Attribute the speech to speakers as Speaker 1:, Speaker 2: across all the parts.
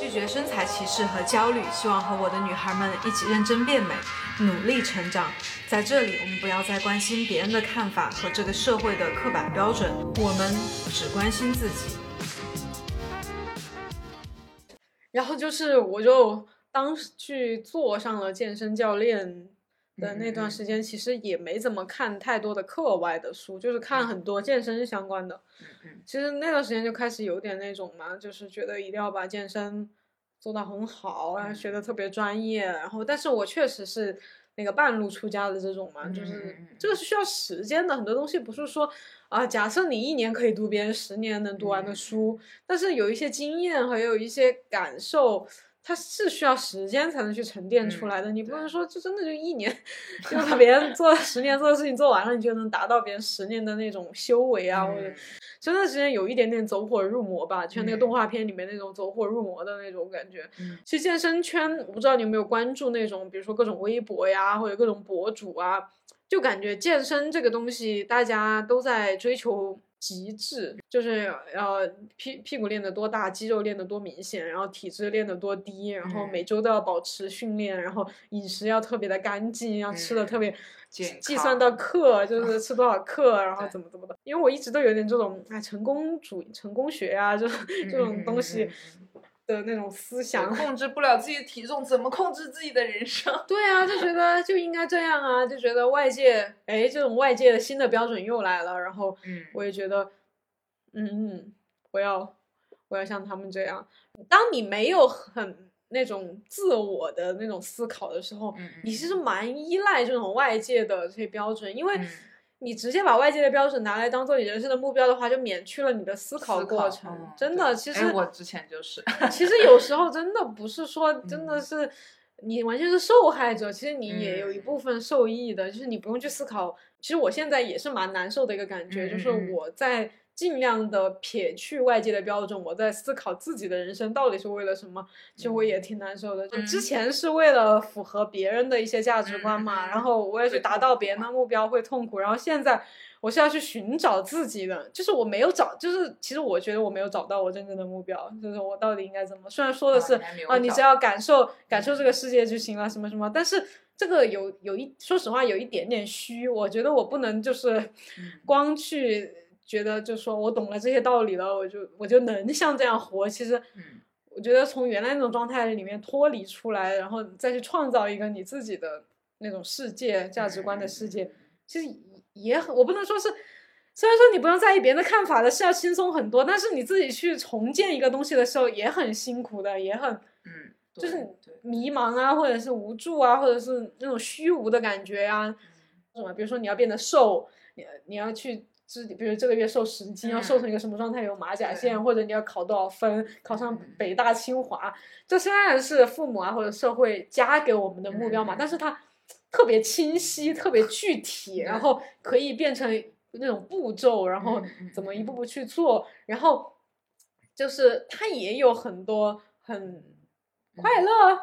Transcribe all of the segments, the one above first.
Speaker 1: 拒绝身材歧视和焦虑，希望和我的女孩们一起认真变美，努力成长。在这里，我们不要再关心别人的看法和这个社会的刻板标准，我们只关心自己。
Speaker 2: 然后就是，我就当时去做上了健身教练的那段时间，其实也没怎么看太多的课外的书，就是看很多健身相关的。
Speaker 3: 嗯
Speaker 2: 其实那段时间就开始有点那种嘛，就是觉得一定要把健身做到很好，然后学的特别专业。然后，但是我确实是那个半路出家的这种嘛，就是这个是需要时间的，很多东西不是说啊，假设你一年可以读别人十年能读完的
Speaker 3: 嗯
Speaker 2: 书，但是有一些经验和有一些感受。它是需要时间才能去沉淀出来的，
Speaker 3: 嗯
Speaker 2: 你不能说就真的就一年，就把别人做十年做的事情做完了，你就能达到别人十年的那种修为啊，或者
Speaker 3: 嗯。
Speaker 2: 真的时间有一点点走火入魔吧，就像那个动
Speaker 3: 嗯。
Speaker 2: 画片里面那种走火入魔的那种感觉。
Speaker 3: 嗯。
Speaker 2: 其实健身圈，我不知道你有没有关注那种，比如说各种微博呀，或者各种博主啊，就感觉健身这个东西，大家都在追求极致，就是要屁屁股练得多大，肌肉练得多明显，然后体质练得多低，然后
Speaker 3: 嗯
Speaker 2: 每周都要保持训练，然后饮食要特别的干净，要吃的特别。
Speaker 3: 健
Speaker 2: 计算到克，就是吃多少 克，然后怎么怎么的。因为我一直都有点这种哎成功主、成功学啊，这种这种
Speaker 3: 嗯
Speaker 2: 东西的那种思
Speaker 3: 嗯
Speaker 2: 想。
Speaker 3: 控制不了自己的体重，怎么控制自己的人生？
Speaker 2: 对啊，就觉得就应该这样啊，就觉得外界哎这种外界的新的标准又来了，然后
Speaker 3: 嗯
Speaker 2: 我也觉得，嗯嗯，我要我要像他们这样。当你没有很那种自我的那种思考的时候，
Speaker 3: 嗯
Speaker 2: 你其实蛮依赖这种外界的这些标准，因为
Speaker 3: 嗯
Speaker 2: 你直接把外界的标准拿来当做你人生的目标的话，就免去了你的思考过程。
Speaker 3: 嗯
Speaker 2: 真的，其实
Speaker 3: 哎我之前就是，
Speaker 2: 其实有时候 真的不是说真的
Speaker 3: 嗯
Speaker 2: 是你完全是受害者，其实你也有一
Speaker 3: 嗯
Speaker 2: 部分受益的，就是你不用去思考。其实我现在也是蛮难受的一个感觉，就是我在尽量的撇去外界的标准，我在思考自己的人生到底是为了什么。其实我也挺难受的。就之
Speaker 3: 嗯
Speaker 2: 前是为了符合别人的一些价值观嘛，然后我也去达到别人的目标会痛苦，然后现在。我是要去寻找自己的，就是我没有找，就是其实我觉得我没有找到我真正的目标，就是我到底应该怎么？虽然说的是
Speaker 3: 啊你
Speaker 2: 只要感受感受这个世界就行了，什么什么，但是这个有有一说实话有一点点虚，我觉得我不能就是
Speaker 3: 嗯
Speaker 2: 光去觉得就说我懂了这些道理了，我就我就能像这样活，其实。
Speaker 3: 嗯
Speaker 2: 我觉得从原来那种状态里面脱离出来，然后再去创造一个你自己的那种世界、价值观的世界，其实也很，我不能说是，虽然说你不用在意别人的看法的是要轻松很多，但是你自己去重建一个东西的时候也很辛苦的，也很
Speaker 3: 嗯，
Speaker 2: 就是迷茫啊，或者是无助啊，或者是那种虚无的感觉呀、什么，比如说你要变得瘦，你你要去。知，比如这个月瘦十斤，要瘦成一个什么状态？有马甲线，或者你要考多少分，考上
Speaker 3: 嗯。
Speaker 2: 北大清华，这虽然是父母啊或者社会加给我们的目标嘛，
Speaker 3: 嗯
Speaker 2: 但是它特别清晰、特别具体，然后可以变成那种步骤，然后怎么一
Speaker 3: 嗯。
Speaker 2: 步步去做，然后就是它也有很多很快乐，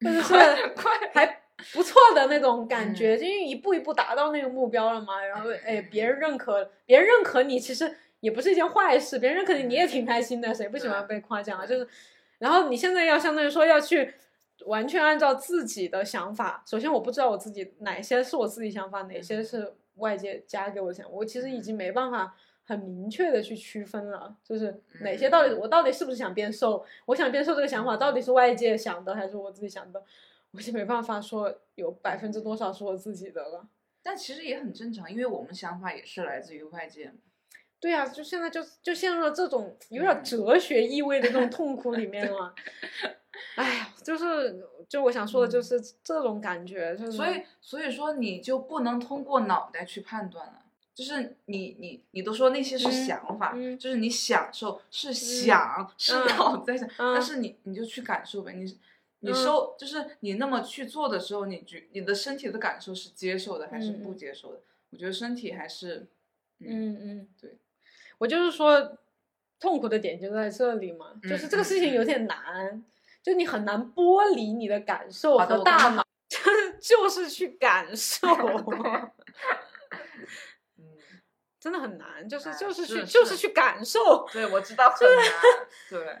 Speaker 2: 或者是
Speaker 3: 嗯快。
Speaker 2: 还 不错的那种感觉，因为一步一步达到那个目标了嘛。然后哎，别人认可，别人认可你，其实也不是一件坏事，别人认可你，你也挺开心的，谁不喜欢被夸奖啊？就是，然后你现在要相当于说要去。完全按照自己的想法，首先我不知道我自己哪些是我自己想法，哪些是外界加给我的想法，我其实已经没办法很明确的去区分了，就是哪些到底我到底是不是想变瘦，我想变瘦这个想法到底是外界想的还是我自己想的，我就没办法说有百分之多少是我自己的了。
Speaker 3: 但其实也很正常，因为我们想法也是来自于外界嘛。
Speaker 2: 对呀、就现在就就陷入了这种有点哲学意味的这种痛苦里面了。哎呀，就是就我想说的就是这种感觉，就是
Speaker 3: 所以所以说你就不能通过脑袋去判断了。就是你你你都说那些是
Speaker 2: 嗯
Speaker 3: 想法，
Speaker 2: 嗯
Speaker 3: 就是你享受是想、是
Speaker 2: 嗯
Speaker 3: 脑子在想，
Speaker 2: 嗯
Speaker 3: 但是你你就去感受呗，你你
Speaker 2: 嗯。
Speaker 3: 收、就是你那么去做的时候，你觉你的身体的感受是接受的还是不接受的？我觉得身体还是
Speaker 2: 嗯嗯，
Speaker 3: 对，
Speaker 2: 我就是说，痛苦的点就在这里嘛，就是这个事情有点难，就你很难剥离你的感受和大脑，就 是就是去感受，
Speaker 3: 嗯，
Speaker 2: 真的很难，就是
Speaker 3: 哎
Speaker 2: 就是去
Speaker 3: 是
Speaker 2: 就是是。去感受，
Speaker 3: 对，我知道很难，对，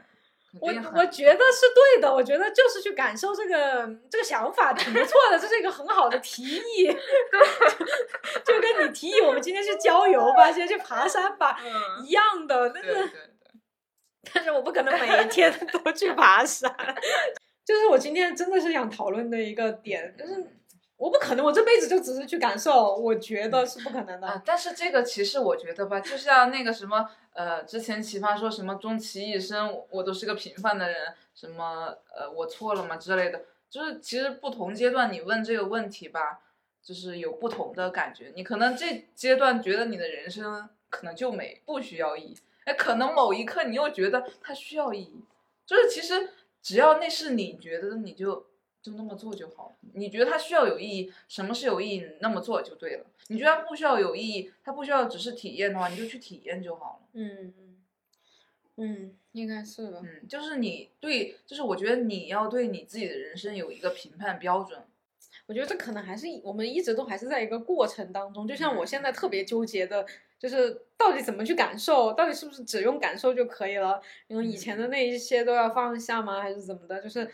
Speaker 2: 我我觉得是对的，我觉得就是去感受这个这个想法挺不错的，这是一个很好的提议。就跟你提议我们今天去郊游吧，今天去爬山吧
Speaker 3: 嗯
Speaker 2: 一样的，但是但是我不可能每天都去爬山。就是我今天真的是想讨论的一个点，就是我不可能，我这辈子就只是去感受，我觉得是不可能的。
Speaker 3: 啊，但是这个其实我觉得吧，就像那个什么，呃，之前奇葩说什么终其一生我都是个平凡的人，什么呃我错了吗之类的，就是其实不同阶段你问这个问题吧，就是有不同的感觉。你可能这阶段觉得你的人生可能就没不需要意义，哎，可能某一刻你又觉得它需要意义，就是其实只要那是你觉得，你就就那么做就好了。你觉得它需要有意义，什么是有意义，你那么做就对了。你觉得它不需要有意义，它不需要只是体验的话，你就去体验就好了。
Speaker 2: 嗯嗯嗯，应该是的。
Speaker 3: 嗯，就是你对，就是我觉得你要对你自己的人生有一个评判标准。
Speaker 2: 我觉得这可能还是我们一直都还是在一个过程当中，就像我现在特别纠结的，就是到底怎么去感受，到底是不是只用感受就可以了？因为以前的那一些都要放下吗？还是怎么的？就是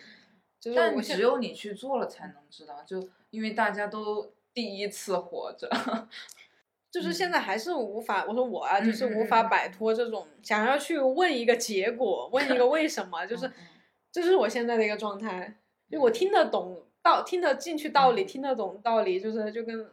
Speaker 3: 但只有你去做了才能知道，就因为大家都第一次活着。
Speaker 2: 就是现在还是无法，我说我啊，就是无法摆脱这种想要去问一个结果，问一个为什么，就是
Speaker 3: 嗯
Speaker 2: 这是我现在的一个状态，就我听得懂道，听得进去道理，
Speaker 3: 嗯。
Speaker 2: 听得懂道理，就是就跟，呃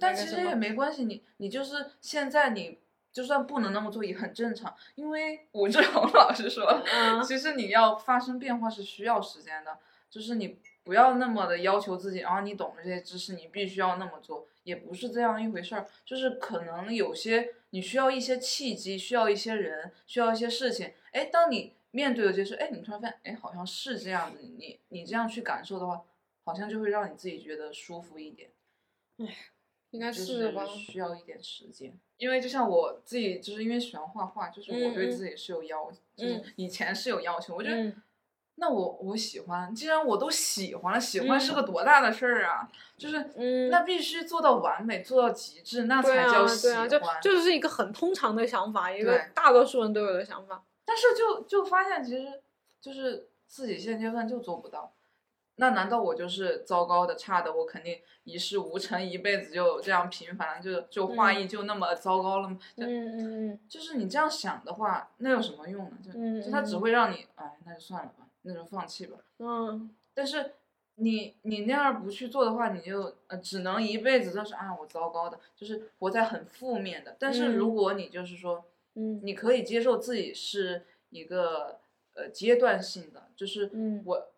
Speaker 3: 但其实也没关系，你你就是现在你就算不能那么做也很正常，因为武志红 老师说，
Speaker 2: 嗯。
Speaker 3: 其实你要发生变化是需要时间的，就是你不要那么的要求自己，然后你懂了这些知识，你必须要那么做，也不是这样一回事儿，就是可能有些你需要一些契机，需要一些人，需要一些事情，哎，当你面对了这些事，哎，你突然发现，哎，好像是这样子，你你这样去感受的话，好像就会让你自己觉得舒服一点。
Speaker 2: 哎应该
Speaker 3: 就是
Speaker 2: 吧，
Speaker 3: 需要一点时间，因为就像我自己，就是因为喜欢画画，就是我对自己是有要，就是
Speaker 2: 嗯。
Speaker 3: 以前是有要求，我觉得、
Speaker 2: 嗯
Speaker 3: 那我我喜欢，既然我都喜欢了，喜欢是
Speaker 2: 嗯
Speaker 3: 个多大的事儿啊，就是
Speaker 2: 嗯，
Speaker 3: 那必须做到完美，做到极致，那才叫喜
Speaker 2: 对啊，就
Speaker 3: 欢。
Speaker 2: 就是一个很通常的想法，一个
Speaker 3: 对
Speaker 2: 大多数人都有的想法。
Speaker 3: 但是就就发现，其实就是自己现阶段就做不到。那难道我就是糟糕的、差的？我肯定一事无成，一辈子就这样平凡，就就画
Speaker 2: 嗯
Speaker 3: 艺就那么糟糕了吗？就
Speaker 2: 嗯嗯嗯
Speaker 3: 就是你这样想的话，那有什么用呢？就
Speaker 2: 嗯
Speaker 3: 就它只
Speaker 2: 嗯
Speaker 3: 会让你，哎，那就算了吧，那就放弃吧。
Speaker 2: 嗯
Speaker 3: 但是你你那样不去做的话，你就呃只能一辈子都是啊我糟糕的，就是活在很负面的。但是如
Speaker 2: 嗯
Speaker 3: 果你就是说，
Speaker 2: 嗯
Speaker 3: 你可以接受自己是一个呃阶段性的，就是
Speaker 2: 嗯
Speaker 3: 我。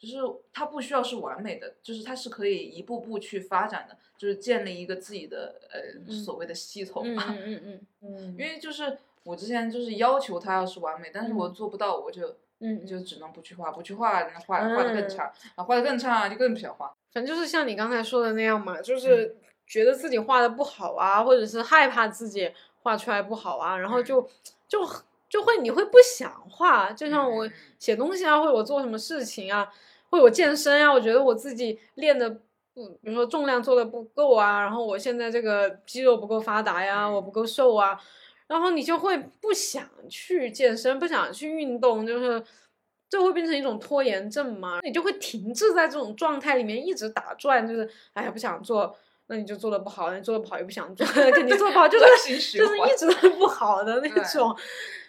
Speaker 3: 就是它不需要是完美的，就是它是可以一步步去发展的，就是建立一个自己的呃
Speaker 2: 嗯
Speaker 3: 所谓的系统
Speaker 2: 嗯
Speaker 3: 吧。
Speaker 2: 嗯嗯嗯嗯，
Speaker 3: 因为就是我之前就是要求它要是完美，但是我
Speaker 2: 嗯
Speaker 3: 做不到，我就
Speaker 2: 嗯。
Speaker 3: 就只能不去画，不去画，那画画的更
Speaker 2: 嗯。
Speaker 3: 差，然后画的更差就更不想画。
Speaker 2: 反正就是像你刚才说的那样嘛，
Speaker 3: 嗯。
Speaker 2: 就是觉得自己画的不好啊，或者是害怕自己画出来不好啊，然后
Speaker 3: 嗯。
Speaker 2: 就就就会你会不想画，就像我写东西啊，或者我做什么事情啊，或者我健身啊，我觉得我自己练的不，比如说重量做的不够啊，然后我现在这个肌肉不够发达呀，
Speaker 3: 嗯。
Speaker 2: 我不够瘦啊，然后你就会不想去健身，不想去运动，就是这会变成一种拖延症嘛？你就会停滞在这种状态里面，一直打转，就是哎呀不想做，那你就做的不好，你做的不好又不想做，肯定做得不好 就是就是一直都不好的那种。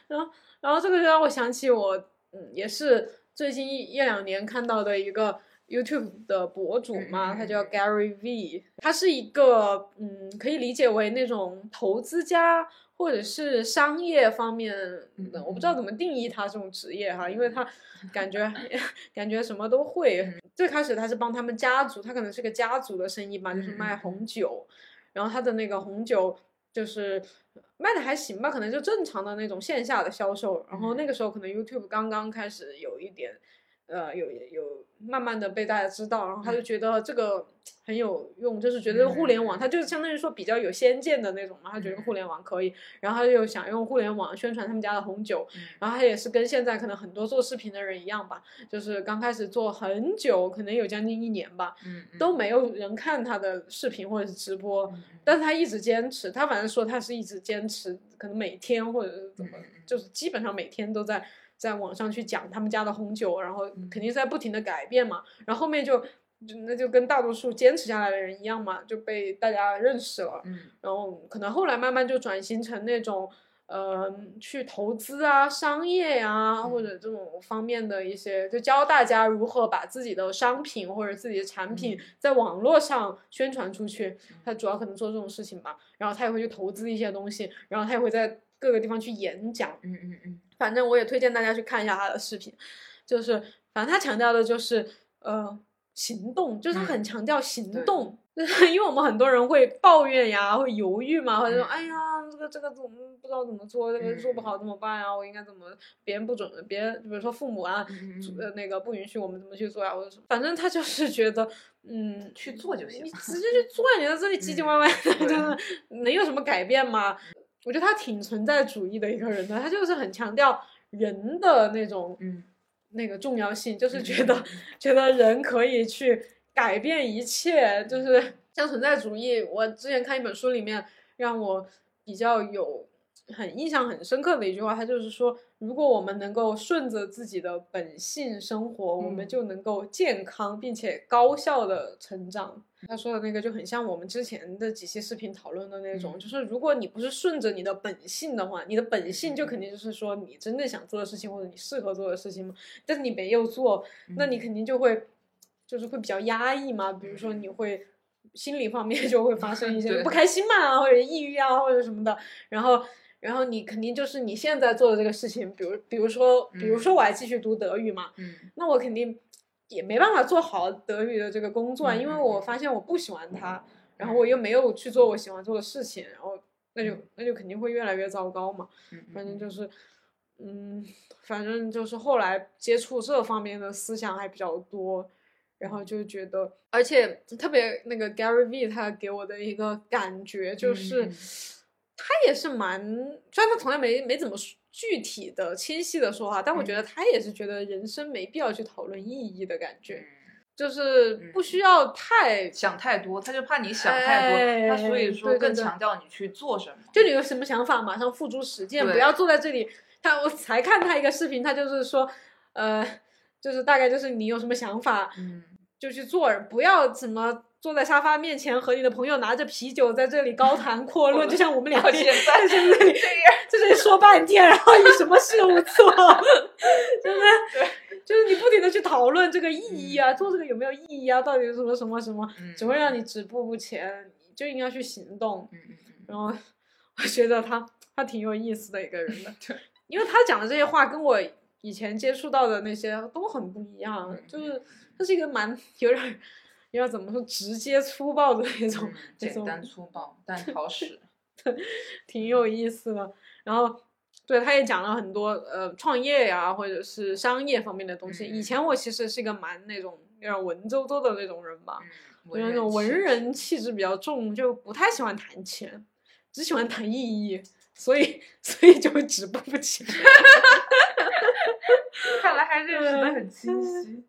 Speaker 2: 然后，然后这个就让我想起我，嗯，也是最近一一两年看到的一个 YouTube 的博主嘛，他叫
Speaker 3: 嗯
Speaker 2: Gary V，他是一个嗯，可以理解为那种投资家或者是商业方面
Speaker 3: 嗯
Speaker 2: 的，我不知道怎么定义他这种职业哈，因为他 感觉 感觉什么都会。最开始他是帮他们家族，他可能是个家族的生意吧，就是卖红酒，然后他的那个红酒就是卖的还行吧，可能就正常的那种线下的销售。然后那个时候可能 YouTube 刚刚开始有一点，呃，有有慢慢的被大家知道，然后他就觉得这个很有用，就是觉得互联网
Speaker 3: 嗯
Speaker 2: 它就是相当于说比较有先见的那种嘛，他觉得互联网可以，然后他就想用互联网宣传他们家的红酒，
Speaker 3: 嗯。
Speaker 2: 然后他也是跟现在可能很多做视频的人一样吧，就是刚开始做很久，可能有将近一年吧，都没有人看他的视频或者是直播，
Speaker 3: 嗯
Speaker 2: 但是他一直坚持，他反正说他是一直坚持，可能每天或者是怎么就是基本上每天都在在网上去讲他们家的红酒，然后
Speaker 3: 嗯
Speaker 2: 肯定是在不停的改变嘛，然后后面就就那就跟大多数坚持下来的人一样嘛，就被大家认识了，
Speaker 3: 嗯
Speaker 2: 然后可能后来慢慢就转型成那种。呃，去投资啊、商业呀、或者这种方面的一些，就教大家如何把自己的商品或者自己的产品
Speaker 3: 嗯
Speaker 2: 在网络上宣传出去。他主要可能做这种事情吧，然后他也会去投资一些东西，然后他也会在各个地方去演讲。
Speaker 3: 嗯嗯嗯
Speaker 2: 反正我也推荐大家去看一下他的视频，就是反正他强调的就是呃行动，就是他很
Speaker 3: 嗯
Speaker 2: 强调行动，就 是因为我们很多人会抱怨呀，会犹豫嘛，或者说
Speaker 3: 嗯
Speaker 2: 哎呀这个这个怎么不知道怎么做，这个做不好怎么办呀？我应该怎么别人不准别人比如说父母啊。呃，那个不允许我们怎么去做呀，或者什么，反正他就是觉得，嗯，
Speaker 3: 去做就行
Speaker 2: 你。直接去做，你在这里唧唧歪歪的，
Speaker 3: 嗯
Speaker 2: 就是能有什么改变吗？我觉得他挺存在主义的一个人的，他就是很强调人的那种
Speaker 3: 嗯
Speaker 2: 那个重要性，就是
Speaker 3: 嗯
Speaker 2: 觉得 觉得人可以去改变一切，就是 像存在主义。我之前看一本书里面，让我比较有很印象很深刻的一句话，他就是说，如果我们能够顺着自己的本性生活，我们
Speaker 3: 嗯
Speaker 2: 就能够健康并且高效的成长。他说的那个就很像我们之前的几期视频讨论的那种，
Speaker 3: 嗯
Speaker 2: 就是如果你不是顺着你的本性的话，你的本性就肯定就是说你真正想做的事情或者你适合做的事情嘛。但是你没有做，那你肯定就会就是会比较压抑嘛。比如说你会心理方面 就会发生一些不开心嘛，或者抑郁啊，或者什么的。然后，然后你肯定就是你现在做的这个事情，比如比如说，比如说我还继续读德语嘛，
Speaker 3: 嗯。
Speaker 2: 那我肯定也没办法做好德语的这个工作啊，因为我发现我不喜欢它，然后我又没有去做我喜欢做的事情，然后那就那就肯定会越来越糟糕嘛。
Speaker 3: 嗯，
Speaker 2: 反正就是，嗯，反正就是后来接触这方面的思想还比较多，然后就觉得，而且特别那个 Gary V 他给我的一个感觉就是，他也是蛮，虽然他从来没没怎么具体的、清晰的说话，但我
Speaker 3: 嗯
Speaker 2: 觉得他也是觉得人生没必要去讨论意义的感觉，
Speaker 3: 嗯
Speaker 2: 就是不需要太。
Speaker 3: 想太多，他就怕你想太多，他所以
Speaker 2: 哎
Speaker 3: 说更强调你去做什么。
Speaker 2: 就你有什么想法，马上付诸实践，不要坐在这里。他我才看他一个视频，他就是说，呃，就是大概就是你有什么想法
Speaker 3: 嗯，
Speaker 2: 就去做，不要怎么坐在沙发面前和你的朋友拿着啤酒在这里高谈阔论，就像我们两个
Speaker 3: 现在
Speaker 2: 在这里在这里说半天，然后你什么事都不做，真的。就是你不停的去讨论这个意义啊，做这个有没有意义啊，到底是什么什么什么，
Speaker 3: 嗯
Speaker 2: 只会让你止步不前，你就应该去行动。然后我觉得他他挺有意思的一个人的，
Speaker 3: 对，
Speaker 2: 因为他讲的这些话跟我以前接触到的那些都很不一样，
Speaker 3: 嗯
Speaker 2: 就是他是一个蛮 有点儿有点儿怎么说直接粗暴的那种
Speaker 3: 嗯，简单粗暴但好使。
Speaker 2: 挺有意思的。然后，对，他也讲了很多呃创业呀，或者是商业方面的东西。
Speaker 3: 嗯
Speaker 2: 以前我其实是一个蛮那种有点文绉绉的那种人吧，
Speaker 3: 嗯，
Speaker 2: 我觉得那种文人气质比较重，就不太喜欢谈钱，只喜欢谈意义，所以 所以就会止步不前。
Speaker 3: 看来还认识的
Speaker 2: 嗯
Speaker 3: 很清晰。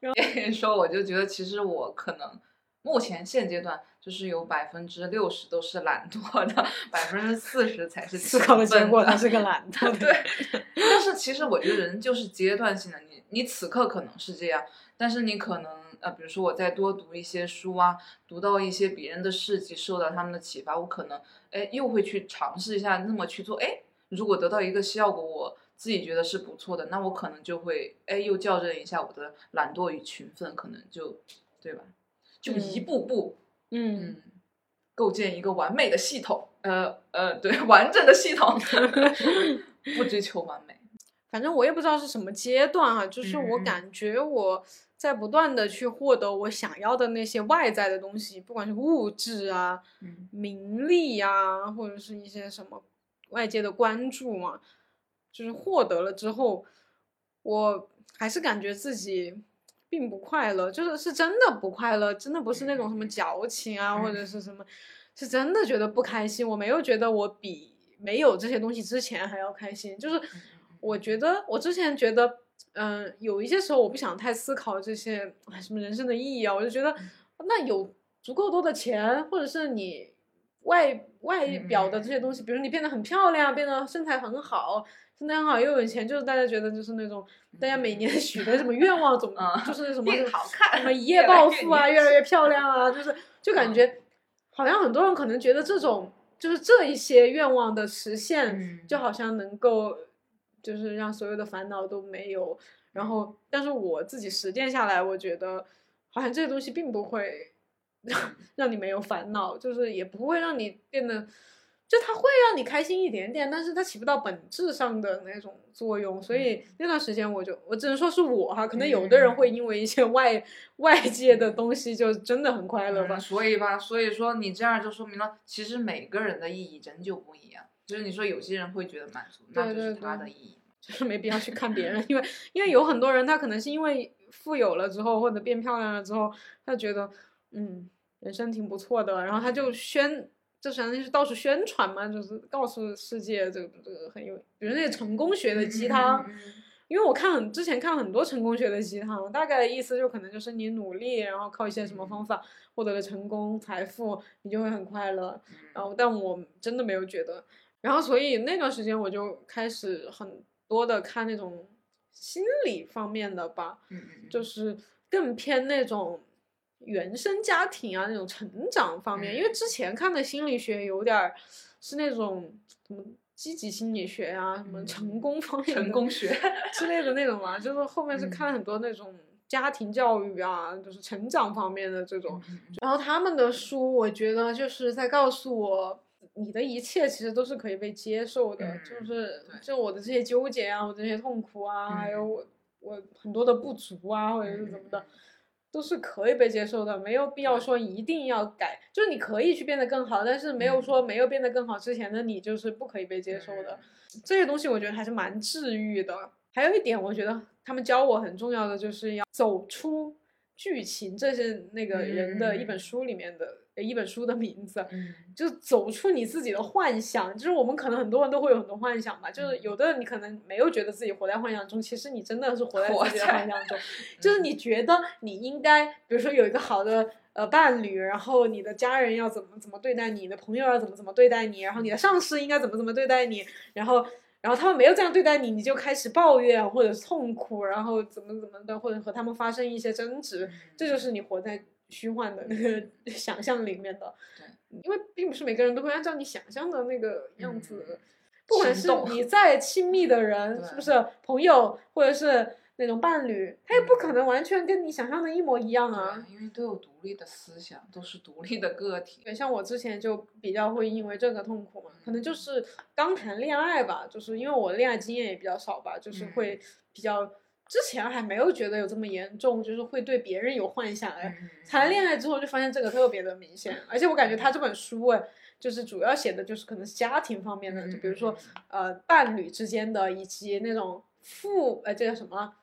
Speaker 3: 跟你说，我就觉得其实我可能目前现阶段就是有百分之六十都是懒惰的，百分之四十才是
Speaker 2: 思考的结果，他是个懒 惰的。
Speaker 3: 对，但是其实我觉得人就是阶段性的，你你此刻可能是这样，但是你可能呃，比如说我再多读一些书啊，读到一些别人的事迹，受到他们的启发，我可能哎又会去尝试一下那么去做，哎，如果得到一个效果，我自己觉得是不错的，那我可能就会哎又校正一下我的懒惰与勤奋，可能就对吧？就一
Speaker 2: 嗯
Speaker 3: 步步
Speaker 2: 嗯，
Speaker 3: 嗯，构建一个完美的系统，呃呃，对，完整的系统，不追求完美。
Speaker 2: 反正我也不知道是什么阶段啊，就是我感觉我在不断的去获得我想要的那些外在的东西，不管是物质啊、
Speaker 3: 嗯
Speaker 2: 名利啊、或者是一些什么外界的关注嘛，就是获得了之后，我还是感觉自己并不快乐，就是是真的不快乐，真的不是那种什么矫情啊，或者是什么，是真的觉得不开心。我没有觉得我比没有这些东西之前还要开心，就是我觉得我之前觉得，嗯、有一些时候我不想太思考这些哎什么人生的意义啊，我就觉得那有足够多的钱，或者是你外外表的这些东西，比如你变得很漂亮，变得身材很好。身材很好又有钱，就是大家觉得就是那种大家每年许的什么愿望总，
Speaker 3: 嗯
Speaker 2: 就是什么
Speaker 3: 好看
Speaker 2: 什么一夜暴富啊，越来越漂亮啊，就是就感觉好像很多人可能觉得这种就是这一些愿望的实现，
Speaker 3: 嗯
Speaker 2: 就好像能够就是让所有的烦恼都没有。然后，但是我自己实践下来，我觉得好像这些东西并不会让 让你没有烦恼，就是也不会让你变得。就它会让你开心一点点，但是它起不到本质上的那种作用，所以那段时间我就我只能说是我哈，可能有的人会因为一些外外界的东西就真的很快乐吧
Speaker 3: 嗯，所以吧，所以说你这样就说明了，其实每个人的意义真就不一样。就是你说有些人会觉得满足，那就是他的意义。
Speaker 2: 就是没必要去看别人，因为因为有很多人他可能是因为富有了之后或者变漂亮了之后，他觉得嗯人生挺不错的，然后他就宣。就相当于是到处宣传嘛，就是告诉世界这个这个很有，比如那些成功学的鸡汤，
Speaker 3: 嗯嗯嗯
Speaker 2: 因为我看很之前看很多成功学的鸡汤，大概的意思就可能就是你努力，然后靠一些什么方法获得了成功、财富，你就会很快乐。
Speaker 3: 嗯
Speaker 2: 然后，但我真的没有觉得。然后，所以那段时间我就开始很多的看那种心理方面的吧，就是更偏那种原生家庭啊那种成长方面，因为之前看的心理学有点儿是那种什么积极心理学啊，什么
Speaker 3: 嗯
Speaker 2: 成功方面的
Speaker 3: 成功学
Speaker 2: 之类的那种嘛，就是后面是
Speaker 3: 嗯。
Speaker 2: 看了很多那种家庭教育啊，就是成长方面的这种。然后他们的书，我觉得就是在告诉我，你的一切其实都是可以被接受的，
Speaker 3: 嗯
Speaker 2: 就是就我的这些纠结啊，我这些痛苦啊，还有
Speaker 3: 嗯。
Speaker 2: 我我很多的不足啊，或者是怎么的
Speaker 3: 嗯。
Speaker 2: 都是可以被接受的，没有必要说一定要改，就是你可以去变得更好，但是没有
Speaker 3: 嗯
Speaker 2: 说没有变得更好之前的你就是不可以被接受的。这些东西我觉得还是蛮治愈的。还有一点，我觉得他们教我很重要的就是要走出剧情，这是那个人的一本
Speaker 3: 嗯
Speaker 2: 书里面的、呃一本书的名字，
Speaker 3: 嗯
Speaker 2: 就走出你自己的幻想。就是我们可能很多人都会有很多幻想吧，就是
Speaker 3: 嗯
Speaker 2: 有的人你可能没有觉得自己活在幻想中，其实你真的是活在自己的幻想中，就是你觉得你应该，比如说有一个好的。呃，伴侣，然后你的家人要怎么怎么对待你，你的朋友要怎么怎么对待你，然后你的上司应该怎么怎么对待你，然后然后他们没有这样对待你，你就开始抱怨或者是痛苦，然后怎么怎么的，或者和他们发生一些争执，
Speaker 3: 嗯
Speaker 2: 这就是你活在虚幻的那个想象里面的。
Speaker 3: 对，
Speaker 2: 因为并不是每个人都会按照你想象的那个样子，
Speaker 3: 嗯
Speaker 2: 不管是你再亲密的人，是不是朋友或者是那种伴侣，他也不可能完全跟你想象的一模一样啊。
Speaker 3: 因为都有独立的思想，都是独立的个体。
Speaker 2: 对，像我之前就比较会因为这个痛苦嘛，可能就是刚谈恋爱吧，就是因为我恋爱经验也比较少吧，就是
Speaker 3: 嗯
Speaker 2: 会比较之前还没有觉得有这么严重，就是会对别人有幻想。哎，
Speaker 3: 嗯
Speaker 2: 谈恋爱之后就发现这个特别的明显，而且我感觉他这本书哎，就是主要写的就是可能是家庭方面的，就比如说呃伴侣之间的，以及那种父呃这叫什么。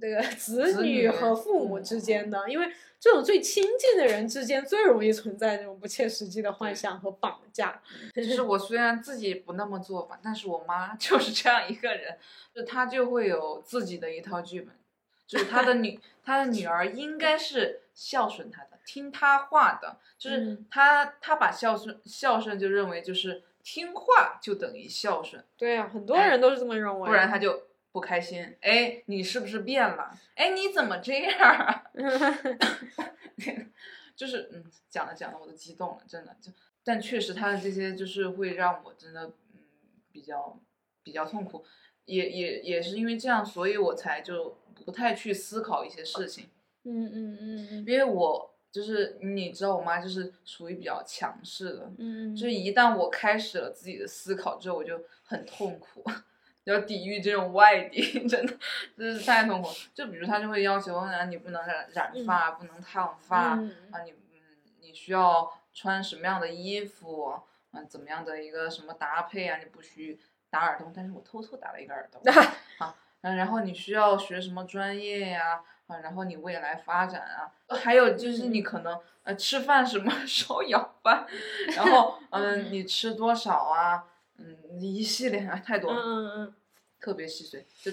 Speaker 2: 这个 子
Speaker 3: 子女
Speaker 2: 女和父母之间的，因为这种最亲近的人之间最容易存在这种不切实际的幻想和绑架。
Speaker 3: 就是我虽然自己不那么做吧，但是我妈 就是这样一个人，就她就会有自己的一套剧本，就是她的女 她的女儿应该是孝顺她的，听她话的，就是
Speaker 2: 嗯
Speaker 3: 她她把孝顺孝顺就认为就是听话就等于孝顺，
Speaker 2: 对啊，很多
Speaker 3: 哎
Speaker 2: 人都是这么认为。
Speaker 3: 不然她就不开心。哎，你是不是变了？哎，你怎么这样啊？就是嗯，讲着讲着我都激动了，真的就，但确实他的这些就是会让我真的嗯比较比较痛苦，也也也是因为这样，所以我才就不太去思考一些事情，
Speaker 2: 嗯嗯嗯嗯
Speaker 3: 因为我就是你知道我妈就是属于比较强势的，
Speaker 2: 嗯，
Speaker 3: 就是一旦我开始了自己的思考之后，我就很痛苦，要抵御这种外敌，真的真是太痛苦。就比如他就会要求啊，你不能染染发，不能烫发，
Speaker 2: 嗯
Speaker 3: 啊，你嗯，你需要穿什么样的衣服，啊，怎么样的一个什么搭配啊，你不许打耳洞，但是我偷偷打了一个耳洞 啊，嗯，然后你需要学什么专业呀，啊，然后你未来发展啊，还有就是你可能呃吃饭什么时候舀饭，然后 嗯你吃多少啊，嗯一系列啊太多
Speaker 2: 嗯
Speaker 3: 了，
Speaker 2: 嗯嗯，
Speaker 3: 特别细碎，就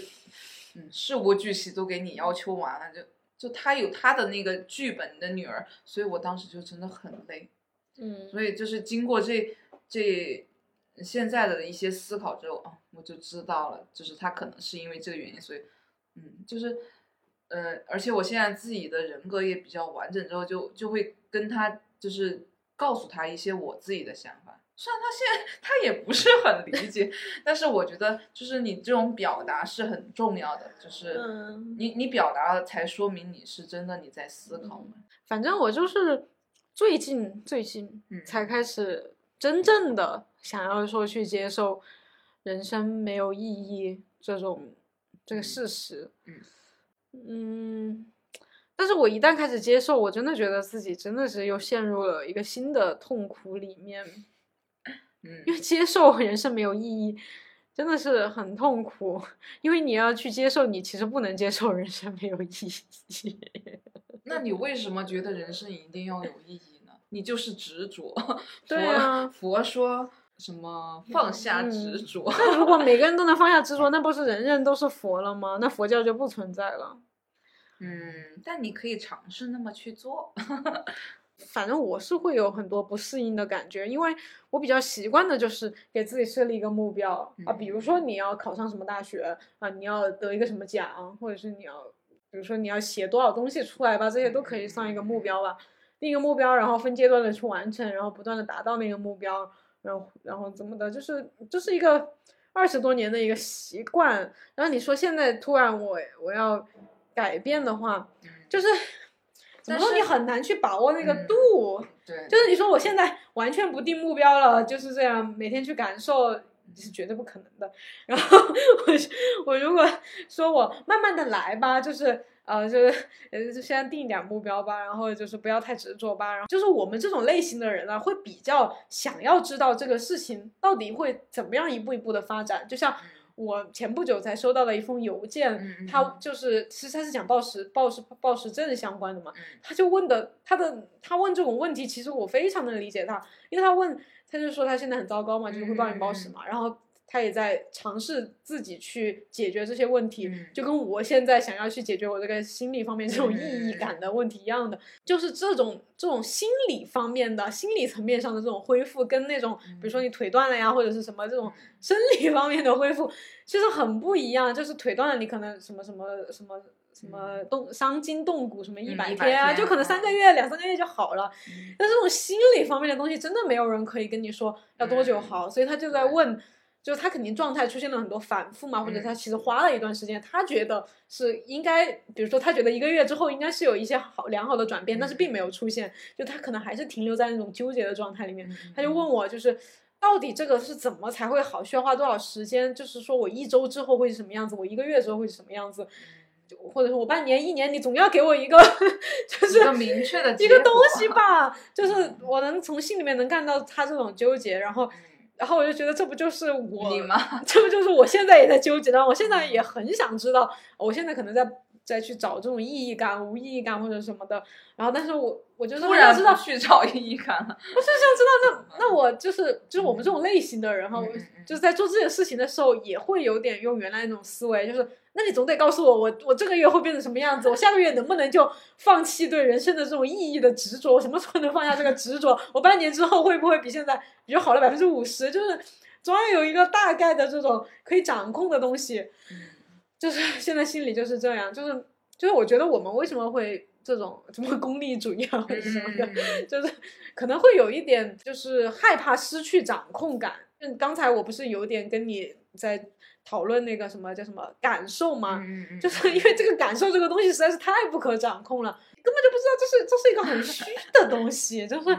Speaker 3: 嗯事无巨细都给你要求完了，就就他有他的那个剧本的女儿，所以我当时就真的很累。
Speaker 2: 嗯，
Speaker 3: 所以就是经过这这现在的一些思考之后啊，我就知道了，就是他可能是因为这个原因，所以嗯，就是呃，而且我现在自己的人格也比较完整之后，就就会跟他就是告诉他一些我自己的想法。虽然他现在他也不是很理解，但是我觉得就是你这种表达是很重要的，就是
Speaker 2: 嗯
Speaker 3: 你你表达了才说明你是真的你在思考嘛。
Speaker 2: 反正我就是最近最近
Speaker 3: 嗯
Speaker 2: 才开始真正的想要说去接受人生没有意义这种这个事实。
Speaker 3: 嗯
Speaker 2: 嗯但是我一旦开始接受，我真的觉得自己真的是又陷入了一个新的痛苦里面，
Speaker 3: 嗯
Speaker 2: 因为接受人生没有意义。真的是很痛苦，因为你要去接受，你其实不能接受人生没有意义。
Speaker 3: 那你为什么觉得人生一定要有意义呢？你就是执着。
Speaker 2: 对啊
Speaker 3: 佛说什么放下执
Speaker 2: 嗯
Speaker 3: 着？
Speaker 2: 那如果每个人都能放下执着，那不是人人都是佛了吗？那佛教就不存在了。
Speaker 3: 嗯，但你可以尝试那么去做。
Speaker 2: 反正我是会有很多不适应的感觉，因为我比较习惯的就是给自己设立一个目标啊，比如说你要考上什么大学啊，你要得一个什么奖，或者是你要，比如说你要写多少东西出来吧，这些都可以算一个目标吧，定一个目标，然后分阶段的去完成，然后不断的达到那个目标，然后然后怎么的，就是这、是一个二十多年的一个习惯。然后你说现在突然我我要改变的话，就是怎么说你很难去把握那个
Speaker 3: 嗯
Speaker 2: 度。
Speaker 3: 对，
Speaker 2: 就是你说我现在完全不定目标了，就是这样每天去感受是绝对不可能的。然后我我如果说我慢慢的来吧，就是呃就是呃就先定一点目标吧，然后就是不要太执着吧。然后就是我们这种类型的人呢，会比较想要知道这个事情到底会怎么样一步一步的发展。就像我前不久才收到了一封邮件，他
Speaker 3: 嗯
Speaker 2: 就是其实他是讲暴食暴食暴食症相关的嘛。
Speaker 3: 嗯
Speaker 2: 他就问的他的他问这种问题，其实我非常能理解他，因为他问他就说他现在很糟糕嘛，就是会暴饮暴食嘛，然后他也在尝试自己去解决这些问题，
Speaker 3: 嗯
Speaker 2: 就跟我现在想要去解决我这个心理方面这种意义感的问题一样的，就是这种这种心理方面的心理层面上的这种恢复，跟那种比如说你腿断了呀，或者是什么这种生理方面的恢复，其实很不一样。就是腿断了，你可能什么什么什么什么动伤筋动骨什么一
Speaker 3: 嗯100
Speaker 2: 百天啊，
Speaker 3: 天
Speaker 2: 就可能三个月、两三个月就好了。
Speaker 3: 嗯
Speaker 2: 但这种心理方面的东西，真的没有人可以跟你说要多久
Speaker 3: 嗯
Speaker 2: 好，所以他就在问。就是他肯定状态出现了很多反复嘛，或者
Speaker 3: 嗯
Speaker 2: 他其实花了一段时间，他觉得是应该，比如说他觉得一个月之后应该是有一些好良好的转变，但是并没有出现，就他可能还是停留在那种纠结的状态里面。
Speaker 3: 嗯
Speaker 2: 他就问我，就是到底这个是怎么才会好，需要花多少时间？就是说我一周之后会是什么样子，我一个月之后会是什么样子，就或者说我半年、一年，你总要给我一个，就是
Speaker 3: 一个明确的
Speaker 2: 一个东西吧，就是我能从心里面能看到他这种纠结，然后。然后我就觉得这不就是我
Speaker 3: 你吗？
Speaker 2: 这不就是我现在也在纠结的？我现在也很想知道，我现在可能在再去找这种意义感、无意义感或者什么的。然后，但是我我就是
Speaker 3: 突然
Speaker 2: 知道，
Speaker 3: 不去找意义感了。
Speaker 2: 我就想知道，那那我就是就是我们这种类型的人哈，我
Speaker 3: 嗯嗯嗯
Speaker 2: 就是在做这件事情的时候，也会有点用原来那种思维，就是那你总得告诉我，我我这个月会变成什么样子，我下个月能不能就放弃对人生的这种意义的执着？我什么时候能放下这个执着？我半年之后会不会比现在比如好了百分之五十？就是总要有一个大概的这种可以掌控的东西。就是 现在心里就是这样，就是就是我觉得我们为什么会这种什么功利主义啊或者什么的，
Speaker 3: 嗯
Speaker 2: 就是可能会有一点就是害怕失去掌控感。嗯，刚才我不是有点跟你在讨论那个什么叫什么感受吗？
Speaker 3: 嗯
Speaker 2: 就是 因为这个感受这个东西实在是太不可掌控了，根本就不知道这是这是一个很虚的东西。就是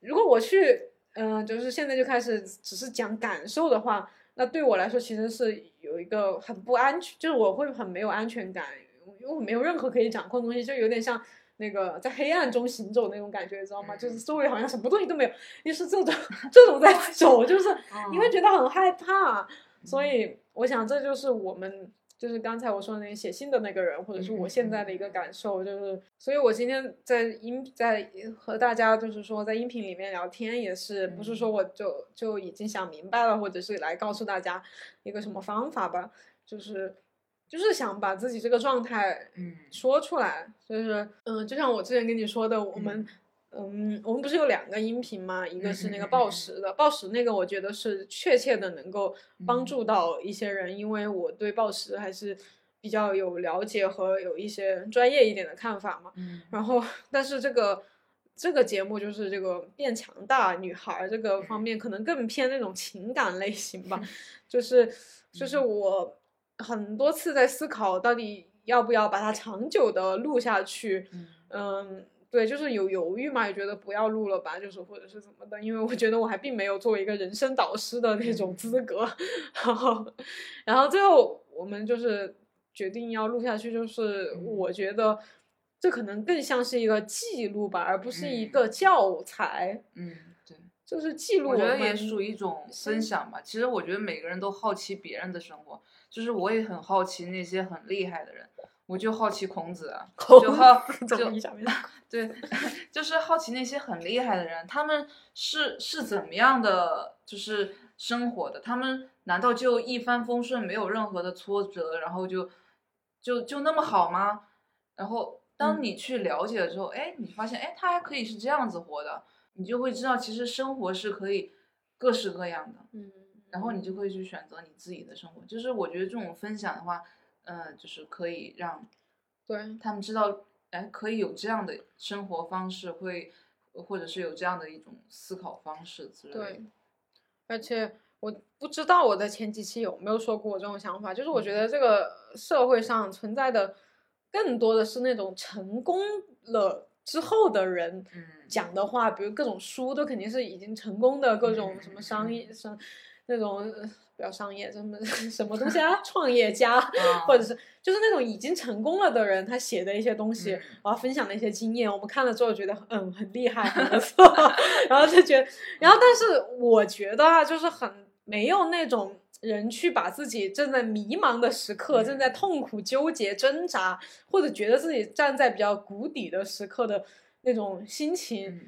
Speaker 2: 如果我去，嗯、就是现在就开始只是讲感受的话，那对我来说其实是有一个很不安全，就是我会很没有安全感，因为我没有任何可以掌控的东西，就有点像那个在黑暗中行走那种感觉，知道吗？就是周围好像什么东西都没有，就是这种这种在走，就是 你会觉得很害怕。所以我想这就是我们就是刚才我说的那个写信的那个人，或者是我现在的一
Speaker 3: 嗯
Speaker 2: 个感受，就是，所以我今天在音在和大家就是说在音频里面聊天，也是不是说我就就已经想明白了，或者是来告诉大家一个什么方法吧，就是就是想把自己这个状态
Speaker 3: 嗯。
Speaker 2: 说出来，就是嗯，就像我之前跟你说的，我们。嗯，我们不是有两个音频吗？一个是那个报时的，报时那个我觉得是确切的能够帮助到一些人，因为我对报时还是比较有了解和有一些专业一点的看法嘛。
Speaker 3: 嗯
Speaker 2: 然后，但是这个这个节目就是这个变强大女孩这个方面，可能更偏那种情感类型吧。就是就是我很多次在思考，到底要不要把它长久的录下去。
Speaker 3: 嗯
Speaker 2: 嗯，对，就是有犹豫嘛，也觉得不要录了吧，就是或者是怎么的，因为我觉得我还并没有作为一个人生导师的那种资格，然后，然后最后我们就是决定要录下去，就是
Speaker 3: 嗯。
Speaker 2: 我觉得这可能更像是一个记录吧，而不是一
Speaker 3: 嗯。
Speaker 2: 个教材，
Speaker 3: 嗯，对。
Speaker 2: 就是记录
Speaker 3: 我觉得也属于一种分享吧。其实我觉得每个人都好奇别人的生活，就是我也很好奇那些很厉害的人，我就好奇孔子啊，就好就 对，就是好奇那些很厉害的人，他们是是怎么样的，就是生活的？他们难道就一帆风顺，没有任何的挫折，然后就就就那么好吗？然后当
Speaker 2: 嗯
Speaker 3: 你去了解了之后，哎，你发现，哎，他还可以是这样子活的，你就会知道，其实生活是可以各式各样的。
Speaker 2: 嗯，
Speaker 3: 然后你就会去选择你自己的生活。就是我觉得这种分享的话，嗯、就是可以让
Speaker 2: 对，
Speaker 3: 他们知道，哎，可以有这样的生活方式，会或者是有这样的一种思考方式之类的。
Speaker 2: 对，而且我不知道我在前几期有没有说过我这种想法，就是我觉得这个社会上存在的更多的是那种成功了之后的人
Speaker 3: 嗯。
Speaker 2: 讲的话，比如各种书都肯定是已经成功的各种什么商业商那种呃不要商业什么 什么东西啊，创业家。
Speaker 3: 啊
Speaker 2: 或者是就是那种已经成功了的人，他写的一些东西，
Speaker 3: 嗯
Speaker 2: 然后分享的一些经验，我们看了之后觉得嗯很厉害，很不 错，然后就觉得，然后但是我觉得啊，就是很没有那种人去把自己正在迷茫的时刻，
Speaker 3: 嗯
Speaker 2: 正在痛苦纠结挣扎，或者觉得自己站在比较谷底的时刻的那种心情。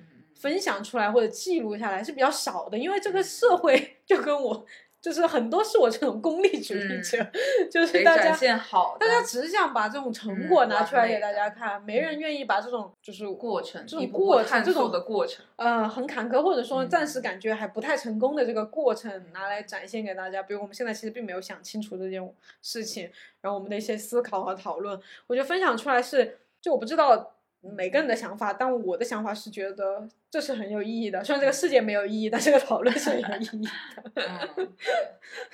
Speaker 2: 分享出来或者记录下来是比较少的，因为这个社会就跟我就是很多是我这种功利主义者，就是大家
Speaker 3: 展现好
Speaker 2: 大家只是想把这种成
Speaker 3: 嗯
Speaker 2: 果拿出来给大家看，没人愿意把这种就是
Speaker 3: 过程，
Speaker 2: 这种过程这种
Speaker 3: 的过程。
Speaker 2: 呃很坎坷或者说暂时
Speaker 3: 嗯
Speaker 2: 感觉还不太成功的这个过程拿来展现给大家。比如我们现在其实并没有想清楚这件事情，然后我们的一些思考和讨论，我觉得分享出来是，就我不知道每个人的想法，但我的想法是觉得这是很有意义的。虽然这个世界没有意义，但这个讨论是很有意义的。
Speaker 3: 嗯，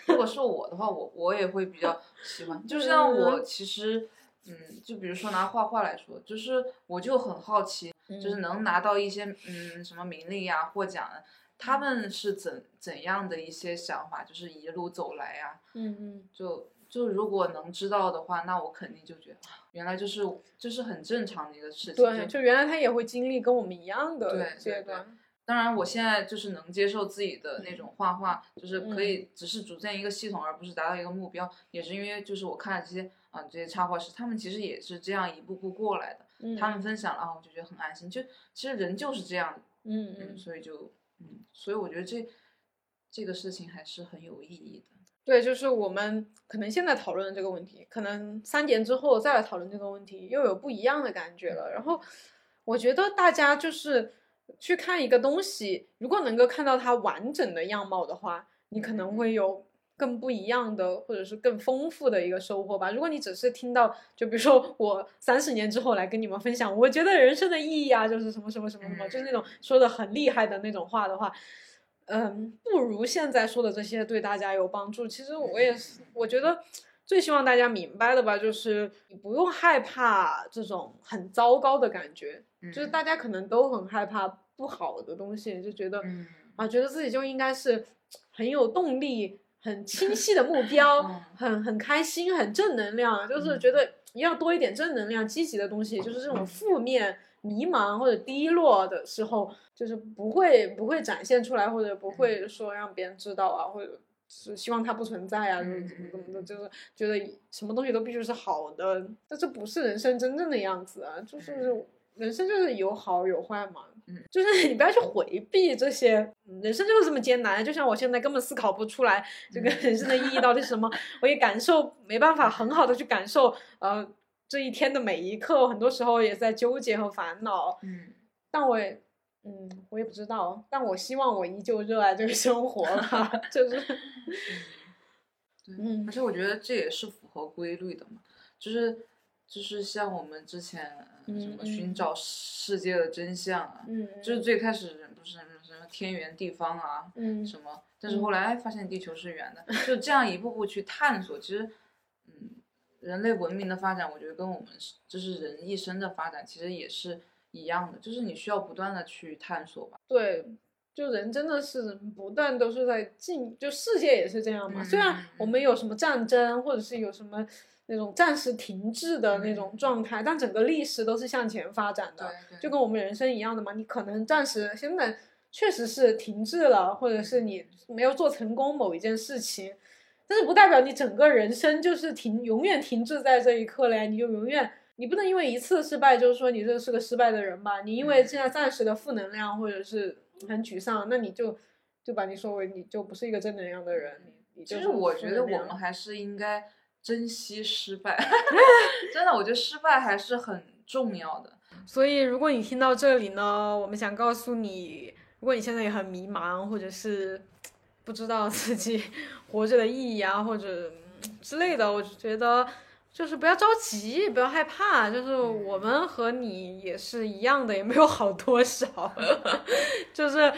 Speaker 3: 如果是我的话，我我也会比较喜欢。就像我
Speaker 2: 嗯
Speaker 3: 其实，嗯，就比如说拿画画来说，就是我就很好奇，就是
Speaker 2: 嗯
Speaker 3: 能拿到一些嗯什么名利呀、获奖的，他们是怎怎样的一些想法，就是一路走来呀、
Speaker 2: 嗯嗯，
Speaker 3: 就就如果能知道的话，那我肯定就觉得，啊原来就是就是很正常的一个事情。
Speaker 2: 对，就原来他也会经历跟我们一样的
Speaker 3: 对对对
Speaker 2: 阶段。
Speaker 3: 当然，我现在就是能接受自己的那种画画，就是可
Speaker 2: 嗯
Speaker 3: 以只是组建一个系统，而不是达到一个目标，也是因为就是我看了这些啊、这些插画师，他们其实也是这样一步步过来的，
Speaker 2: 嗯，
Speaker 3: 他们分享了啊，我就觉得很安心。就其实人就是这样，
Speaker 2: 嗯，
Speaker 3: 所以就嗯，所以我觉得这这个事情还是很有意义的。
Speaker 2: 对，就是我们可能现在讨论的这个问题，可能三年之后再来讨论这个问题，又有不一样的感觉了。然后我觉得大家就是去看一个东西，如果能够看到它完整的样貌的话，你可能会有更不一样的，或者是更丰富的一个收获吧。如果你只是听到，就比如说我三十年之后来跟你们分享，我觉得人生的意义啊，就是什么什么什么什么，就是那种说的很厉害的那种话的话，嗯，不如现在说的这些对大家有帮助。其实我也是，我觉得最希望大家明白的吧，就是你不用害怕这种很糟糕的感觉，就是
Speaker 3: 嗯。
Speaker 2: 大家可能都很害怕不好的东西，就觉得、
Speaker 3: 嗯
Speaker 2: 啊，觉得自己就应该是很有动力、很清晰的目标，
Speaker 3: 嗯
Speaker 2: 很很开心、很正能量，就是觉得要多一点正能量、积极的东西，就是这种负面、迷茫或者低落的时候，就是不会不会展现出来，或者不会说让别人知道啊，或者是希望它不存在啊，就是怎么怎么的，就是觉得什么东西都必须是好的，但这不是人生真正的样子啊，就是人生就是有好有坏嘛，
Speaker 3: 嗯，
Speaker 2: 就是 你不要去回避这些，人生就是这么艰难，就像我现在根本思考不出来这个人生的意义到底是什么，我也感受没办法很好的去感受，呃，这一天的每一刻，很多时候也在纠结和烦恼，
Speaker 3: 嗯，
Speaker 2: 但我也。嗯，我也不知道，但我希望我依旧热爱这个生活吧，就是，
Speaker 3: 对，
Speaker 2: 嗯
Speaker 3: 而且我觉得这也是符合规律的嘛，就是就是像我们之前呃什么
Speaker 2: 嗯
Speaker 3: 寻。找世界的真相啊，
Speaker 2: 嗯，
Speaker 3: 就是最开始不是什么什么天圆地方啊，
Speaker 2: 嗯
Speaker 3: 什么，但是后来哎发现地球是圆的，就这样一步步去探索，其实，嗯，人类文明的发展，我觉得跟我们是就是人一生的发展其实也是一样的，就是你需要不断的去探索吧。
Speaker 2: 对，就人真的是不断都是在进，就世界也是这样嘛。虽然我们有什么战争，或者是有什么那种暂时停滞的那种状态，但整个历史都是向前发展的，
Speaker 3: 对
Speaker 2: 就跟我们人生一样的嘛。你可能暂时现在确实是停滞了，或者是你没有做成功某一件事情，但是不代表你整个人生就是停永远停滞在这一刻了呀，你就永远。你不能因为一次失败，就是说你这是个失败的人吧？你因为现在暂时的负能量或者是很沮丧，那你就就把你说为你就不是一个正能量的人。你你
Speaker 3: 其实
Speaker 2: 就是
Speaker 3: 我觉得我们还是应该珍惜失败，真的，我觉得失败还是很重要的。
Speaker 2: 所以，如果你听到这里呢，我们想告诉你，如果你现在也很迷茫，或者是不知道自己 活着的意义啊，或者嗯之类的，我就觉得就是不要着急，不要害怕，就是我们和你也是一样的，也没有好多少，就是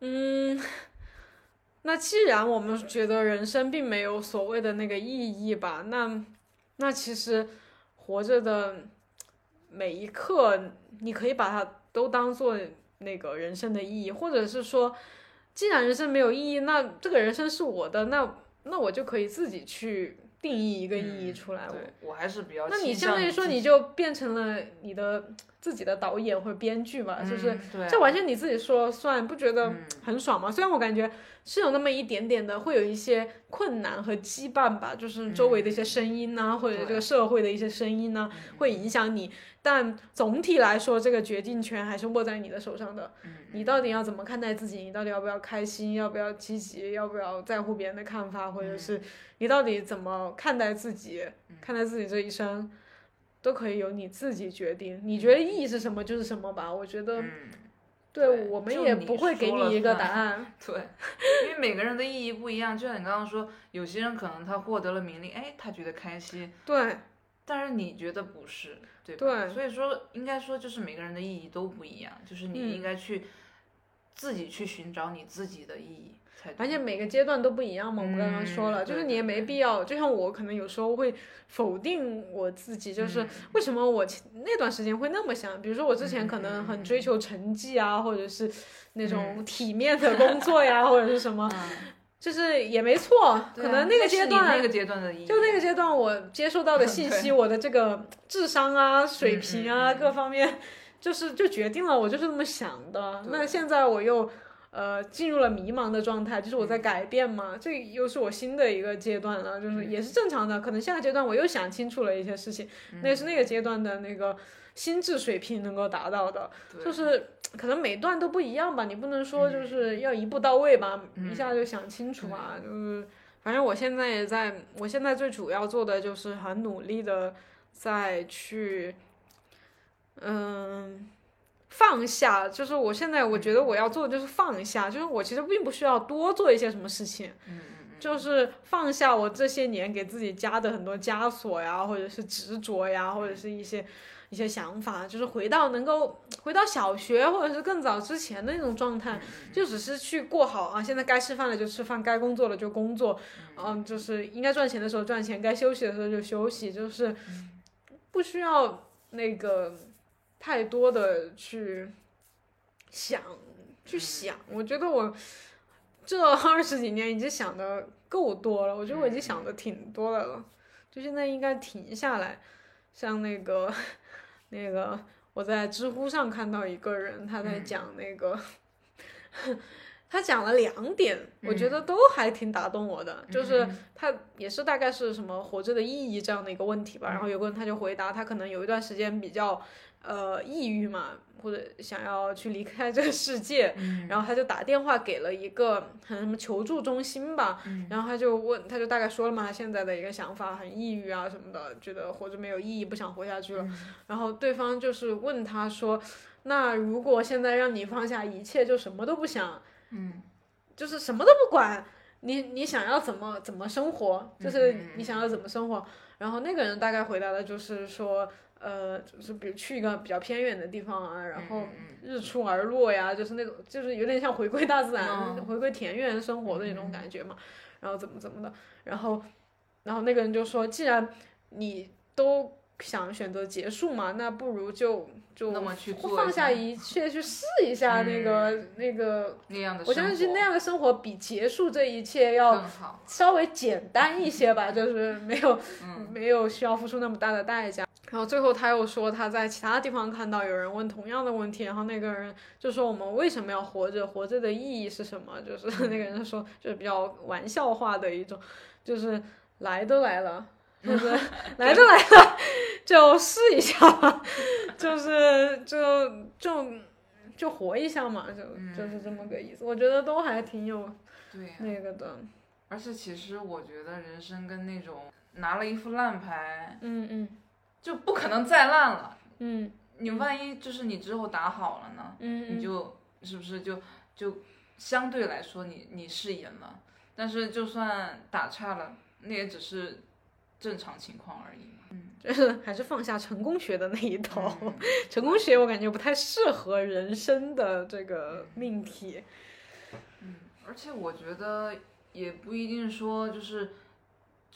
Speaker 2: 嗯。那既然我们觉得人生并没有所谓的那个意义吧，那那其实活着的每一刻，你可以把它都当做那个人生的意义，或者是说，既然人生没有意义，那这个人生是我的，那那我就可以自己去定义一个意义出来。我
Speaker 3: 我还是比较
Speaker 2: 那你相当于说，你就变成了你的自己的导演或者编剧嘛，就是这完全你自己说了算，不觉得
Speaker 3: 嗯
Speaker 2: 很爽吗？虽然我感觉是有那么一点点的，会有一些困难和羁绊吧，就是周围的一些声音呐、或者这个社会的一些声音呐、会影响你。但总体来说，这个决定权还是握在你的手上的。
Speaker 3: 嗯
Speaker 2: 你到底要怎么看待自己？你到底要不要开心？要不要积极？要不要在乎别人的看法？或者
Speaker 3: 嗯
Speaker 2: 是你到底怎么看待自己？看待自己这一生，都可以由你自己决定。你觉得意义是什么就是什么吧。我觉得，
Speaker 3: 嗯，
Speaker 2: 对
Speaker 3: 对
Speaker 2: 我们也不会给你一个答案。
Speaker 3: 对，因为每个人的意义不一样。就像你刚刚说，有些人可能他获得了名利，哎，他觉得开心，
Speaker 2: 对，
Speaker 3: 但是你觉得不是，对吧？
Speaker 2: 对
Speaker 3: 所以说应该说就是每个人的意义都不一样，就是你
Speaker 2: 嗯
Speaker 3: 应该去自己去寻找你自己的意义
Speaker 2: 而且每个阶段都不一样嘛，我们刚刚说了，
Speaker 3: 嗯
Speaker 2: 就是你也没必要，就像我可能有时候会否定我自己，就是
Speaker 3: 嗯。
Speaker 2: 为什么我前那段时间会那么想，比如说我之前可能很追求成绩啊，或者是那种体面的工作呀，或者是什么，
Speaker 3: 嗯，
Speaker 2: 就是也没错，
Speaker 3: 啊
Speaker 2: 可能那个阶段
Speaker 3: 那个阶段的，
Speaker 2: 就那个阶段，我接受到的信息，我的这个智商啊、水平啊、各方面，就是就决定了我就是那么想的。那现在我又呃进入了迷茫的状态，就是我
Speaker 3: 嗯
Speaker 2: 在改变嘛，这又是我新的一个阶段了，就是
Speaker 3: 嗯
Speaker 2: 也是正常的。可能下个阶段我又想清楚了一些事情，那是那个阶段的那个心智水平能够达到的。就是可能每段都不一样吧，你不能说
Speaker 3: 嗯
Speaker 2: 就是要一步到位吧，一下就想清楚啊，
Speaker 3: 嗯
Speaker 2: 就是反正我现在也在，我现在最主要做的就是很努力的在去，嗯。放下，就是我现在我觉得我要做的就是放下，就是我其实并不需要多做一些什么事情，就是放下我这些年给自己加的很多枷锁呀，或者是执着呀，或者是一些一些想法，就是回到能够回到小学或者是更早之前的那种状态，就只是去过好啊，现在该吃饭了就吃饭，该工作了就工作，嗯，就是应该赚钱的时候赚钱，该休息的时候就休息，就是不需要那个太多的去想去想，我觉得我这 二十几年已经想的够多了，我觉得我已经想的挺多的了，就现在应该停下来，像那个那个我在知乎上看到一个人他在讲那个。他 他讲了两点，我觉得都还挺打动我的，就是
Speaker 3: 嗯。
Speaker 2: 他也是大概是什么活着的意义这样的一个问题吧。然后有个人他就回答，他可能有一段时间比较呃抑郁嘛，或者想要去离开这个世界，然后他就打电话给了一个很什么求助中心吧，然后他就问，他就大概说了嘛，他现在的一个想法很抑郁啊什么的，觉得活着没有意义，不想活下去了。然后对方就是问他说，那如果现在让你放下一切，就什么都不想，
Speaker 3: 嗯，
Speaker 2: 就是什么都不管，你你想要怎么怎么生活，就是你想要怎么生活。然后那个人大概回答的就是说，呃，就是比如去一个比较偏远的地方啊，然后日出而落呀，就是那种就是有点像回归大自然、回归田园生活的那种感觉嘛。然后怎么怎么的，然后然后那个人就说，既然你都想选择结束嘛，那不如就就
Speaker 3: 那么去做
Speaker 2: 放下
Speaker 3: 一
Speaker 2: 切，去试一下那个、那个。
Speaker 3: 那样的
Speaker 2: 我相信那样的生活比结束这一切要。稍微简单一些吧，就是没有、
Speaker 3: 嗯
Speaker 2: 没有需要付出那么大的代价。然后最后他又说他在其他地方看到有人问同样的问题，然后那个人就说我们为什么要活着？活着的意义是什么？就是 那个人说就是比较玩笑话的一种，就是来都来了。就是 来都来了，就试一下吧，就是就就就活一下嘛，就就是这么个意思。我觉得都还挺有那个的，
Speaker 3: 而且其实我觉得人生跟那种拿了一副烂牌，
Speaker 2: 嗯嗯
Speaker 3: 就不可能再烂了。
Speaker 2: 嗯
Speaker 3: 你万一就是你之后打好了呢，
Speaker 2: 嗯
Speaker 3: 你就是不是就就相对来说你你是赢了，但是就算打差了，那也只是正常情况而已嘛。嗯，
Speaker 2: 就是还是放下成功学的那一套。
Speaker 3: 嗯
Speaker 2: 成功学我感觉不太适合人生的这个命题。
Speaker 3: 嗯而且我觉得也不一定说就是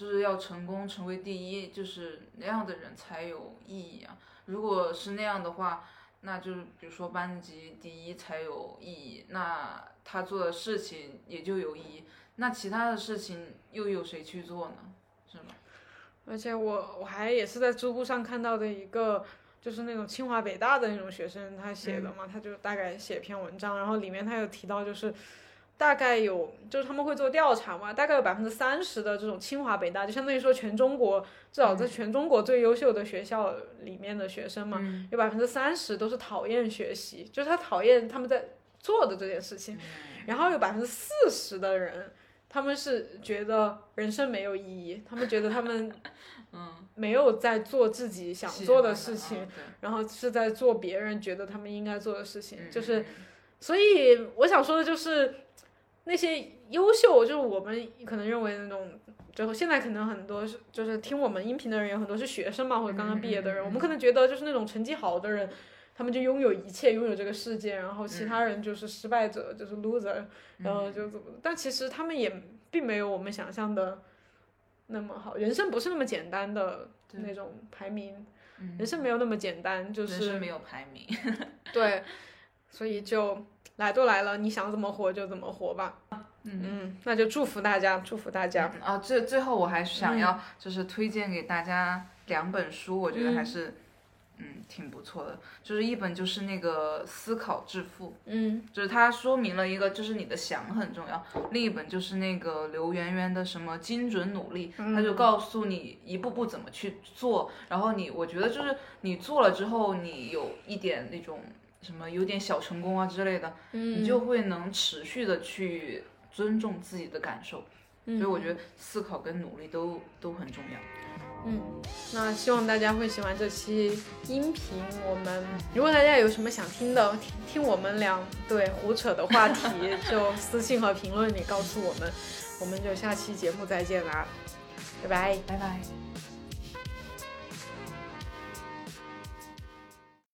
Speaker 3: 就是要成功成为第一，就是那样的人才有意义啊。如果是那样的话，那就是比如说班级第一才有意义，那他做的事情也就有意义。那其他的事情又有谁去做呢？是吗？
Speaker 2: 而且我我还也是在知乎上看到的一个，就是那种清华北大的那种学生他写的嘛，他就大概写篇文章，然后里面他有提到就是。大概有，就是他们会做调查嘛，大概有百分之三十的这种清华北大，就相当于说全中国至少在全中国最优秀的学校里面的学生嘛，有百分之三十都是讨厌学习，就是他讨厌他们在做的这件事情，然后有百分之四十的人，他们是觉得人生没有意义，他们觉得他们 嗯。没有在做自己想做的事情，然后是在做别人觉得他们应该做的事情，
Speaker 3: 嗯
Speaker 2: 就是，所以我想说的就是，那些优秀，就是我们可能认为那种，就现在可能很多是就是听我们音频的人有很多是学生嘛，或者刚刚毕业的人，我们可能觉得就是那种成绩好的人，他们就拥有一切，拥有这个世界，然后其他人就是失败者，就是 loser，然后就怎么，但其实他们也并没有我们想象的那么好，人生不是那么简单的那种排名。人生没有那么简单，就是
Speaker 3: 没有排名。
Speaker 2: 对，所以就来都来了，你想怎么活就怎么活吧。嗯嗯那就祝福大家，祝福大家。
Speaker 3: 啊，最最后我还想要就是推荐给大家两本书，我觉得还是嗯挺不错的。就是一本就是那个《思考致富》，
Speaker 2: 嗯
Speaker 3: 就是它说明了一个就是你的想很重要，另一本就是那个刘媛媛的什么精准努力，他就告诉你一步步怎么去做，然后你我觉得就是你做了之后，你有一点那种什么有点小成功啊之类的，你就会能持续的去尊重自己的感受，所以我觉得思考跟努力都都很重要。
Speaker 2: 嗯，那希望大家会喜欢这期音频。我们如果大家有什么想听的，听听我们俩对胡扯的话题，就私信和评论里告诉我们。我们就下期节目再见啦，拜拜。
Speaker 3: 拜拜。